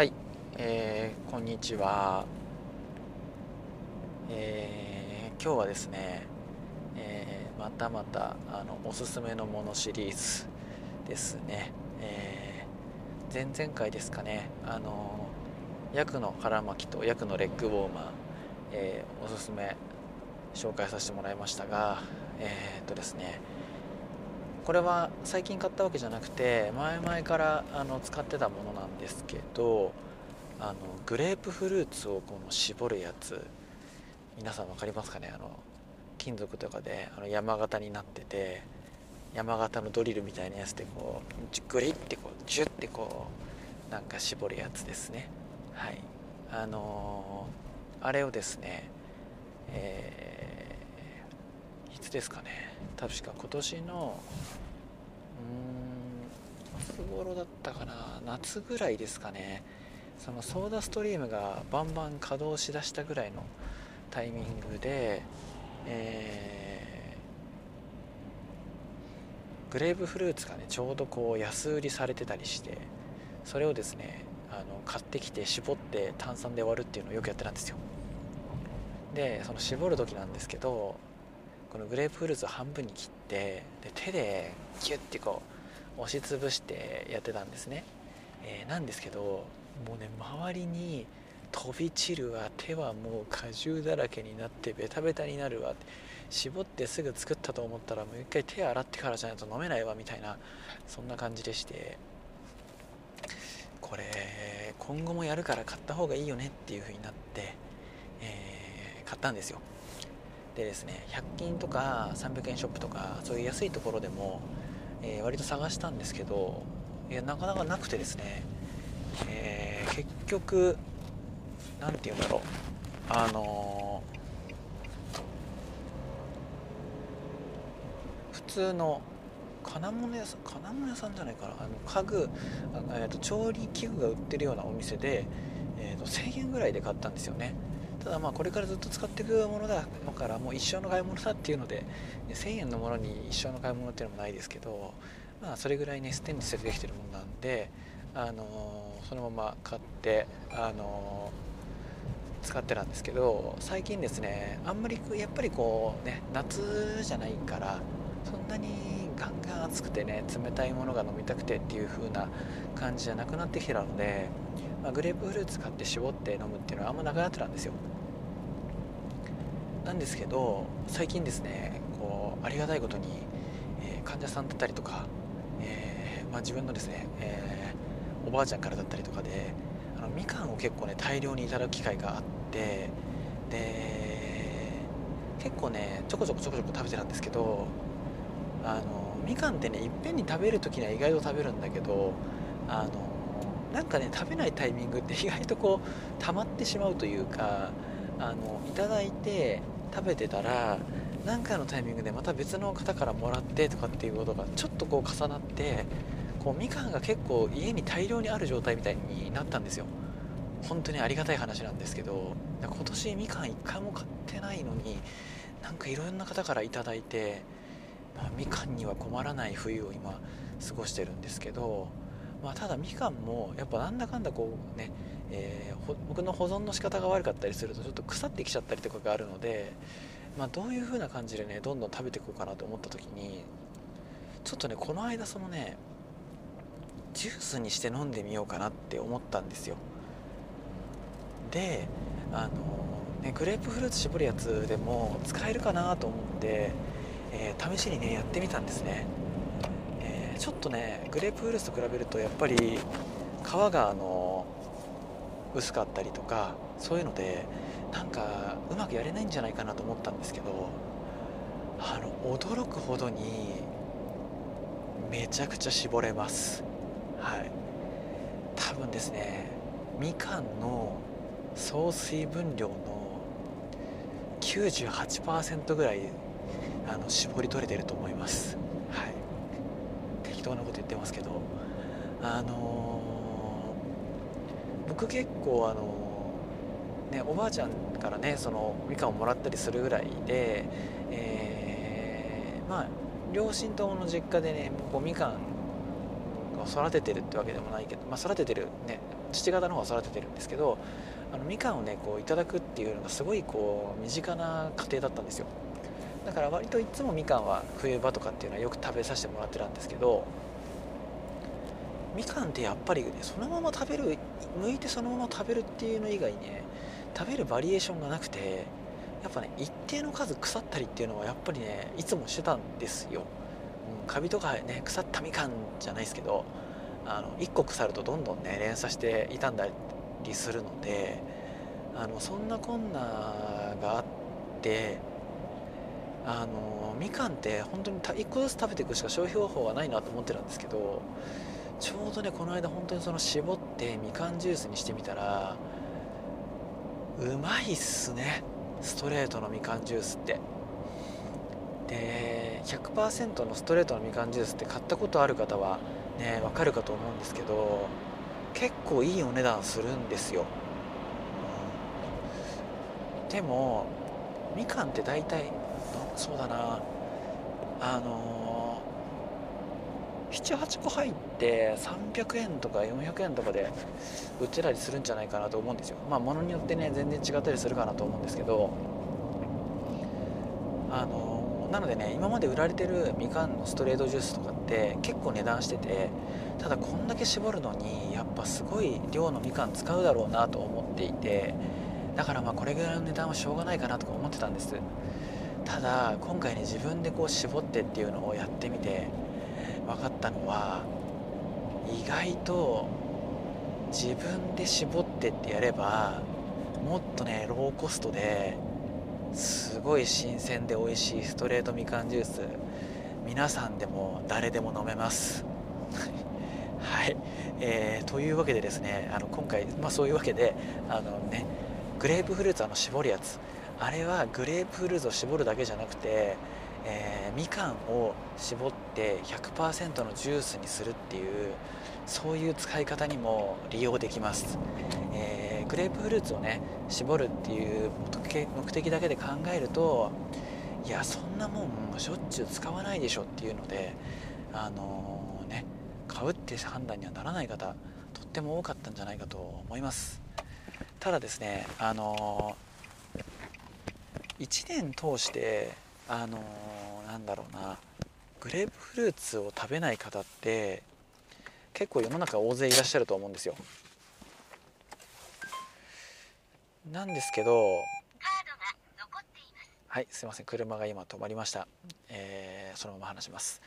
はい、えー、こんにちは、えー、今日はですね、えー、またまたあのおすすめのものシリーズですね、えー、前々回ですかねあのヤクの腹巻きとヤクのレッグウォーマー、えー、おすすめ紹介させてもらいましたがえー、っとですねこれは最近買ったわけじゃなくて前々からあの使ってたものなんですけどあのグレープフルーツをこの絞るやつ皆さん分かりますかね？あの金属とかであの山形になってて山形のドリルみたいなやつでこうグリッてこうジュッてこうなんか絞るやつですね。はい。あのー、あれをですねえー、いつですかね？確か今年のうんいつ頃だったかな？夏ぐらいですかね。そのソーダストリームがバンバン稼働しだしたぐらいのタイミングで、えー、グレープフルーツがねちょうどこう安売りされてたりしてそれをですねあの買ってきて絞って炭酸で割るっていうのをよくやってたんですよ。でその絞る時なんですけどこのグレープフルーツを半分に切ってで手でギュッてこう押しつぶしてやってたんですね、えー、なんですけどもうね周りに飛び散るわ手はもう果汁だらけになってベタベタになるわ絞ってすぐ作ったと思ったらもう一回手洗ってからじゃないと飲めないわみたいなそんな感じでして。これ今後もやるから買った方がいいよねっていう風になって、えー、買ったんですよ。でですね100均とか300円ショップとかそういう安いところでも、えー、割と探したんですけどいやなかなかなくてですね、えー、結局何て言うんだろう。あのー、普通の金物屋さん金物屋さんじゃないかな。あの家具あ、えーと、調理器具が売ってるようなお店で、えーと1000円ぐらいで買ったんですよね。ただまあこれからずっと使っていくものだからもう一生の買い物だっていうので1000円のものに一生の買い物っていうのもないですけどまあそれぐらいねステンレスでできてるものなんであのー、そのまま買ってあのー、使ってたんですけど最近ですねあんまりやっぱりこうね夏じゃないからそんなにガンガン暑くてね冷たいものが飲みたくてっていう風な感じじゃなくなってきてたのでまあ、グレープフルーツ買って絞って飲むっていうのはあんまなくなってたんですよ。なんですけど最近ですねこうありがたいことに、えー、患者さんだったりとか、えー、まあ、自分のですね、えー、おばあちゃんからだったりとかであのみかんを結構ね大量にいただく機会があってで結構ねちょこちょこちょこちょこ食べてたんですけどあのみかんってねいっぺんに食べる時には意外と食べるんだけどあのなんかね食べないタイミングって意外とこう溜まってしまうというかあのいただいて食べてたら何かのタイミングでまた別の方からもらってとかっていうことがちょっとこう重なってこうみかんが結構家に大量にある状態みたいになったんですよ。本当にありがたい話なんですけど今年みかん1回も買ってないのになんかいろんな方から頂いて、まあ、みかんには困らない冬を今過ごしてるんですけどまあ、ただみかんもやっぱなんだかんだこうね、えー、僕の保存の仕方が悪かったりするとちょっと腐ってきちゃったりとかがあるので、まあ、どういう風な感じでねどんどん食べていこうかなと思った時にちょっとねこの間そのねジュースにして飲んでみようかなって思ったんですよ。であのねグレープフルーツ絞るやつでも使えるかなと思って、えー、試しにねやってみたんですね。ちょっとねグレープフルーツと比べるとやっぱり皮があの薄かったりとかそういうのでなんかうまくやれないんじゃないかなと思ったんですけどあの驚くほどにめちゃくちゃ絞れます。はい。多分ですねみかんの総水分量の98%ぐらいあの絞り取れてると思います。はい。適当なこと言ってますけどあのー、僕結構あのー、ねおばあちゃんからねそのみかんをもらったりするぐらいで、えー、まあ両親ともの実家でねこうみかんが育ててるってわけでもないけど、まあ、育ててるね父方の方は育ててるんですけどあのみかんをねこういただくっていうのがすごいこう身近な家庭だったんですよ。だから割といつもみかんは冬場とかっていうのはよく食べさせてもらってたんですけどみかんってやっぱりねそのまま食べる剥いてそのまま食べるっていうの以外ね食べるバリエーションがなくてやっぱね一定の数腐ったりっていうのはやっぱりねいつもしてたんですよ、うん、カビとかね腐ったみかんじゃないですけどあの1個腐るとどんどんね連鎖して傷んだりするのであのそんなこんながあってあのみかんって本当に1個ずつ食べていくしか消費方法がないなと思ってたんですけどちょうどねこの間本当にその絞ってみかんジュースにしてみたらうまいっすね。ストレートのみかんジュースって。で100%のストレートのみかんジュースって買ったことある方はねわかるかと思うんですけど結構いいお値段するんですよ、うん、でもみかんって大体そうだな。あのー、78個入って300円とか400円とかで売ってたりするんじゃないかなと思うんですよ。まあ物によってね全然違ったりするかなと思うんですけど。あのー、なのでね今まで売られてるみかんのストレートジュースとかって結構値段しててただこんだけ絞るのにやっぱすごい量のみかん使うだろうなと思っていてだからまあこれぐらいの値段はしょうがないかなとか思ってたんです。ただ今回ね自分でこう絞ってっていうのをやってみて分かったのは意外と自分で絞ってってやればもっとねローコストですごい新鮮で美味しいストレートみかんジュース皆さんでも誰でも飲めます。はい、えー、というわけでですねあの今回、まあ、そういうわけであのねグレープフルーツあの絞るやつあれはグレープフルーツを絞るだけじゃなくて、えー、みかんを絞って100%のジュースにするっていうそういう使い方にも利用できます、えー、グレープフルーツをね絞るっていう目的だけで考えるといやそんなもんしょっちゅう使わないでしょっていうのであのー、ね買うって判断にはならない方とっても多かったんじゃないかと思います。ただですねあのー、1年通してあのー、なんだろうなグレープフルーツを食べない方って結構世の中大勢いらっしゃると思うんですよ。なんですけどはいすいません車が今止まりました、えー、そのまま話します。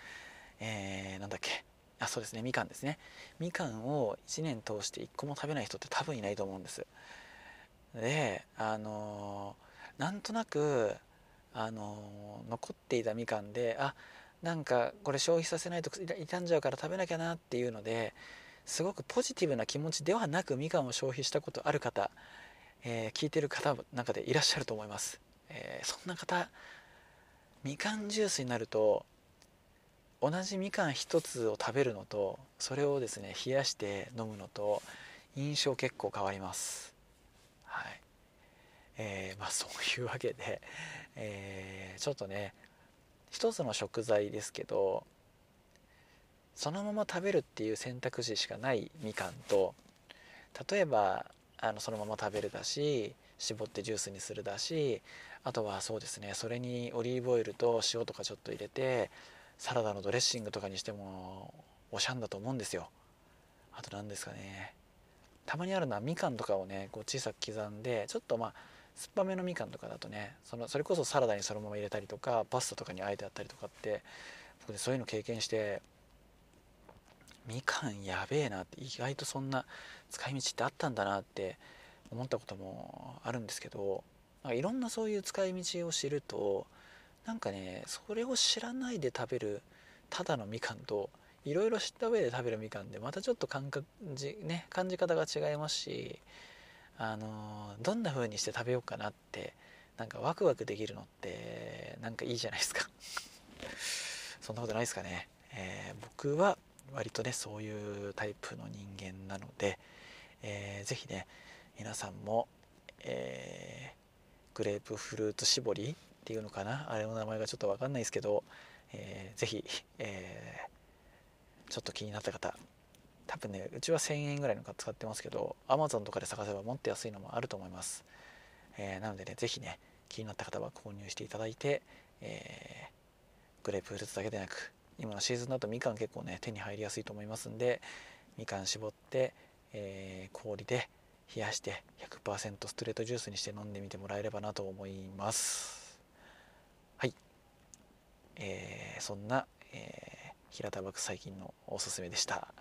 えー、なんだっけ。あそうですねみかんですね。みかんを1年通して1個も食べない人って多分いないと思うんです。であのー、なんとなくあの、残っていたみかんであなんかこれ消費させないと傷んじゃうから食べなきゃなっていうのですごくポジティブな気持ちではなくみかんを消費したことある方、えー、聞いてる方の中でいらっしゃると思います、えー、そんな方みかんジュースになると同じみかん1つを食べるのとそれをですね冷やして飲むのと印象結構変わります。えー、まあそういうわけで、えー、ちょっとね一つの食材ですけどそのまま食べるっていう選択肢しかないみかんと例えばあのそのまま食べるだし絞ってジュースにするだしあとはそうですねそれにオリーブオイルと塩とかちょっと入れてサラダのドレッシングとかにしてもおしゃんだと思うんですよ。あと何ですかね。たまにあるのはみかんとかをねこう小さく刻んでちょっとまあ酸っぱめのみかんとかだとねそのそれこそサラダにそのまま入れたりとかパスタとかにあえてあったりとかって僕でそういうの経験してみかんやべえなって意外とそんな使い道ってあったんだなって思ったこともあるんですけどいろんなそういう使い道を知るとなんかねそれを知らないで食べるただのみかんといろいろ知った上で食べるみかんでまたちょっと感じ,、ね、感じ方が違いますしあのどんな風にして食べようかなってなんかワクワクできるのってなんかいいじゃないですか。そんなことないですかね、えー、僕は割とねそういうタイプの人間なので、えー、ぜひね皆さんも、えー、グレープフルーツ絞りっていうのかな。あれの名前がちょっと分かんないですけど、えー、ぜひ、えー、ちょっと気になった方多分ねうちは1000円ぐらいの使ってますけど Amazon とかで探せばもっと安いのもあると思います、えー、なのでね是非ね気になった方は購入していただいて、えー、グレープフルーツだけでなく今のシーズンだとみかん結構ね手に入りやすいと思いますんでみかん絞って、えー、氷で冷やして100%ストレートジュースにして飲んでみてもらえればなと思います。はい、えー、そんな、えー、平田漠最近のおすすめでした、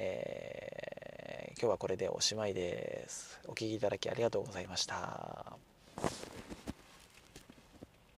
えー、今日はこれでおしまいです。お聴きいただきありがとうございました。